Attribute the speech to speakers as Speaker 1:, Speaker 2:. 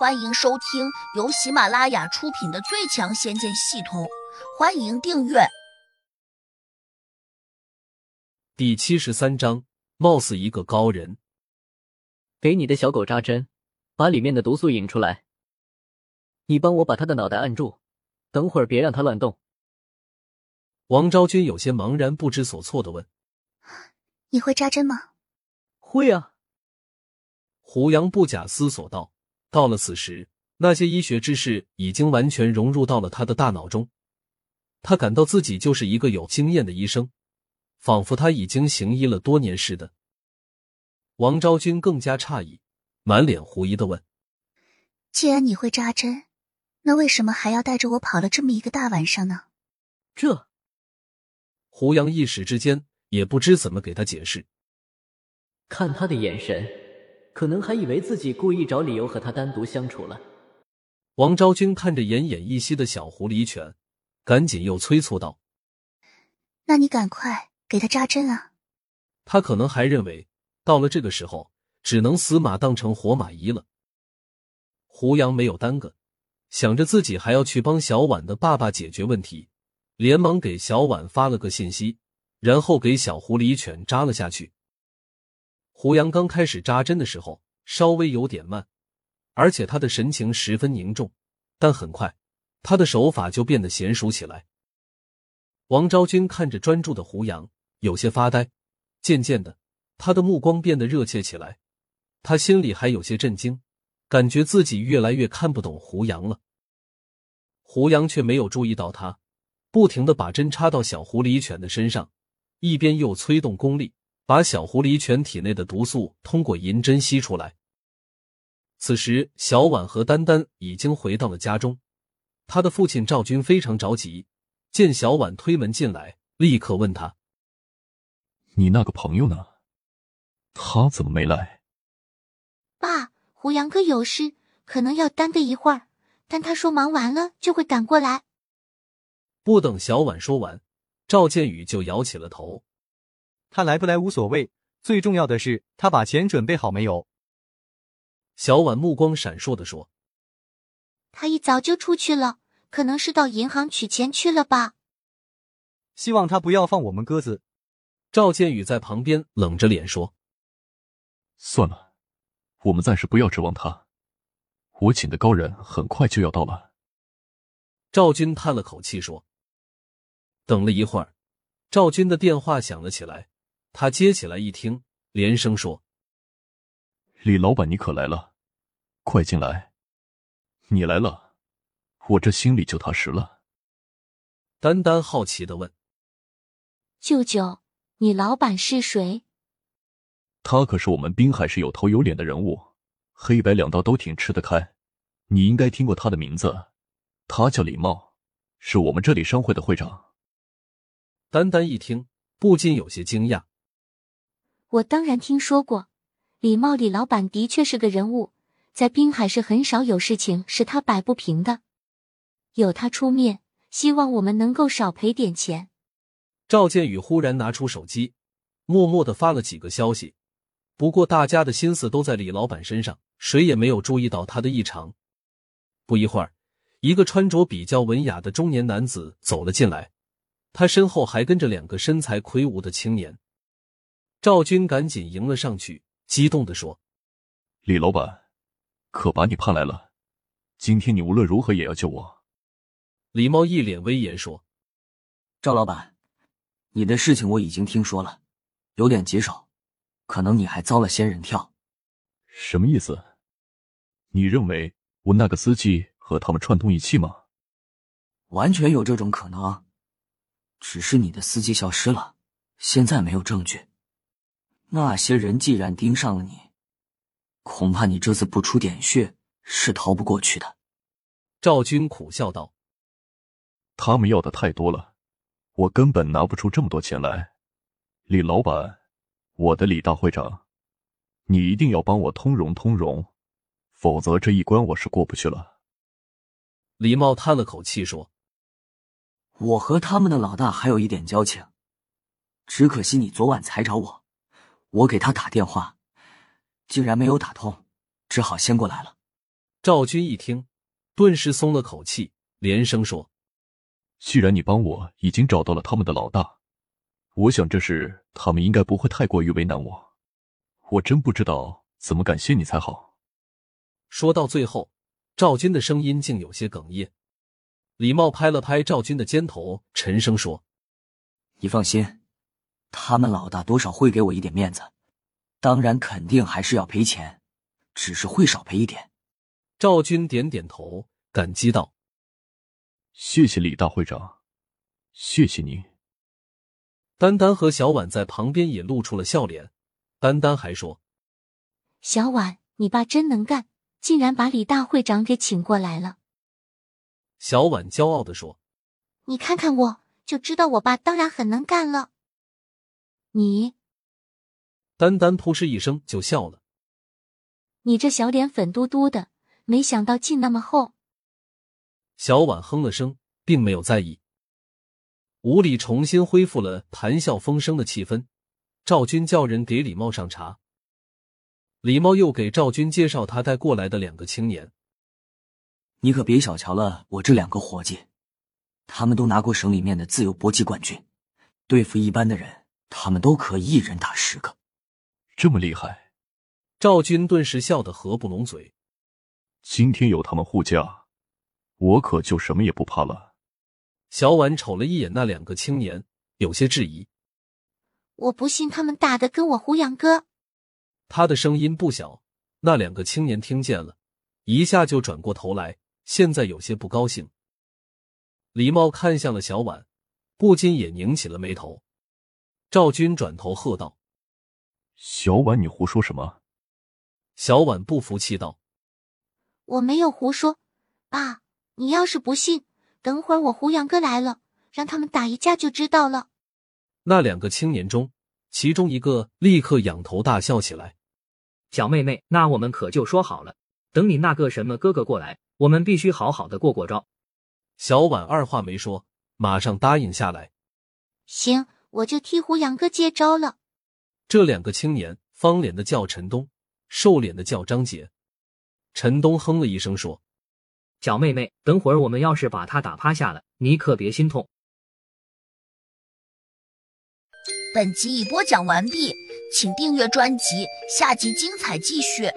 Speaker 1: 欢迎收听由喜马拉雅出品的《最强仙剑系统》，欢迎订阅。
Speaker 2: 第七十三章，貌似一个高人。
Speaker 3: 给你的小狗扎针，把里面的毒素引出来。你帮我把他的脑袋按住，等会儿别让他乱动。
Speaker 2: 王昭君有些茫然不知所措的问：“
Speaker 4: 你会扎针吗？”“
Speaker 3: 会啊。”
Speaker 2: 胡杨不假思索道。到了此时，那些医学知识已经完全融入到了他的大脑中，他感到自己就是一个有经验的医生，仿佛他已经行医了多年似的。王昭君更加诧异，满脸狐疑的问：“
Speaker 4: 既然你会扎针，那为什么还要带着我跑了这么一个大晚上呢？”
Speaker 3: 这，
Speaker 2: 胡杨一时之间也不知怎么给他解释。
Speaker 3: 看他的眼神。可能还以为自己故意找理由和他单独相处了。
Speaker 2: 王昭君看着奄奄一息的小狐狸犬，赶紧又催促道：“
Speaker 4: 那你赶快给他扎针啊！”
Speaker 2: 他可能还认为到了这个时候，只能死马当成活马医了。胡杨没有耽搁，想着自己还要去帮小婉的爸爸解决问题，连忙给小婉发了个信息，然后给小狐狸犬扎了下去。胡杨刚开始扎针的时候，稍微有点慢，而且他的神情十分凝重。但很快，他的手法就变得娴熟起来。王昭君看着专注的胡杨，有些发呆。渐渐的，他的目光变得热切起来。他心里还有些震惊，感觉自己越来越看不懂胡杨了。胡杨却没有注意到他，不停的把针插到小狐狸犬的身上，一边又催动功力。把小狐狸犬体内的毒素通过银针吸出来。此时，小婉和丹丹已经回到了家中。他的父亲赵军非常着急，见小婉推门进来，立刻问他：“
Speaker 5: 你那个朋友呢？他怎么没来？”
Speaker 6: 爸，胡杨哥有事，可能要耽搁一会儿，但他说忙完了就会赶过来。
Speaker 2: 不等小婉说完，赵建宇就摇起了头。
Speaker 7: 他来不来无所谓，最重要的是他把钱准备好没有？
Speaker 2: 小婉目光闪烁的说：“
Speaker 6: 他一早就出去了，可能是到银行取钱去了吧。”
Speaker 7: 希望他不要放我们鸽子。
Speaker 2: 赵建宇在旁边冷着脸说：“
Speaker 5: 算了，我们暂时不要指望他。我请的高人很快就要到了。”
Speaker 2: 赵军叹了口气说：“等了一会儿，赵军的电话响了起来。”他接起来一听，连声说：“
Speaker 5: 李老板，你可来了，快进来！你来了，我这心里就踏实了。”
Speaker 2: 丹丹好奇的问：“
Speaker 6: 舅舅，你老板是谁？”
Speaker 5: 他可是我们滨海市有头有脸的人物，黑白两道都挺吃得开。你应该听过他的名字，他叫李茂，是我们这里商会的会长。
Speaker 2: 丹丹一听，不禁有些惊讶。
Speaker 6: 我当然听说过，李茂李老板的确是个人物，在滨海市很少有事情是他摆不平的，有他出面，希望我们能够少赔点钱。
Speaker 2: 赵建宇忽然拿出手机，默默的发了几个消息，不过大家的心思都在李老板身上，谁也没有注意到他的异常。不一会儿，一个穿着比较文雅的中年男子走了进来，他身后还跟着两个身材魁梧的青年。赵军赶紧迎了上去，激动的说：“
Speaker 5: 李老板，可把你盼来了！今天你无论如何也要救我。”
Speaker 2: 李茂一脸威严说：“
Speaker 8: 赵老板，你的事情我已经听说了，有点棘手，可能你还遭了仙人跳。
Speaker 5: 什么意思？你认为我那个司机和他们串通一气吗？
Speaker 8: 完全有这种可能，只是你的司机消失了，现在没有证据。”那些人既然盯上了你，恐怕你这次不出点血是逃不过去的。
Speaker 2: 赵军苦笑道：“
Speaker 5: 他们要的太多了，我根本拿不出这么多钱来。李老板，我的李大会长，你一定要帮我通融通融，否则这一关我是过不去了。”
Speaker 2: 李茂叹了口气说：“
Speaker 8: 我和他们的老大还有一点交情，只可惜你昨晚才找我。”我给他打电话，竟然没有打通，只好先过来了。
Speaker 2: 赵军一听，顿时松了口气，连声说：“
Speaker 5: 既然你帮我已经找到了他们的老大，我想这事他们应该不会太过于为难我。我真不知道怎么感谢你才好。”
Speaker 2: 说到最后，赵军的声音竟有些哽咽。李茂拍了拍赵军的肩头，沉声说：“
Speaker 8: 你放心，他们老大多少会给我一点面子，当然肯定还是要赔钱，只是会少赔一点。”
Speaker 2: 赵军点点头，感激道：“
Speaker 5: 谢谢李大会长，谢谢您。”
Speaker 2: 丹丹和小婉在旁边也露出了笑脸。丹丹还说：“
Speaker 6: 小婉，你爸真能干，竟然把李大会长给请过来了。”
Speaker 2: 小婉骄傲的说：“
Speaker 6: 你看看我，就知道我爸当然很能干了。”你，
Speaker 2: 丹丹扑哧一声就笑了：“
Speaker 6: 你这小脸粉嘟嘟的。”没想到劲那么厚，
Speaker 2: 小婉哼了声，并没有在意。屋里重新恢复了谈笑风生的气氛。赵军叫人给李茂上茶，李茂又给赵军介绍他带过来的两个青年。
Speaker 8: 你可别小瞧了我这两个伙计，他们都拿过省里面的自由搏击冠军，对付一般的人，他们都可以一人打十个，
Speaker 5: 这么厉害。
Speaker 2: 赵军顿时笑得合不拢嘴。
Speaker 5: 今天有他们护驾，我可就什么也不怕了。
Speaker 2: 小婉瞅了一眼那两个青年，有些质疑：“
Speaker 6: 我不信他们打的跟我胡杨哥。”
Speaker 2: 他的声音不小，那两个青年听见了，一下就转过头来，现在有些不高兴。李茂看向了小婉，不禁也拧起了眉头。赵军转头喝道：“
Speaker 5: 小婉，你胡说什么？”
Speaker 2: 小婉不服气道。
Speaker 6: 我没有胡说，爸，你要是不信，等会儿我胡杨哥来了，让他们打一架就知道了。
Speaker 2: 那两个青年中，其中一个立刻仰头大笑起来。
Speaker 9: 小妹妹，那我们可就说好了，等你那个什么哥哥过来，我们必须好好的过过招。
Speaker 2: 小婉二话没说，马上答应下来。
Speaker 6: 行，我就替胡杨哥接招了。
Speaker 2: 这两个青年，方脸的叫陈东，瘦脸的叫张杰。陈东哼了一声说：“
Speaker 9: 小妹妹，等会儿我们要是把他打趴下了，你可别心痛。”
Speaker 1: 本集已播讲完毕，请订阅专辑，下集精彩继续。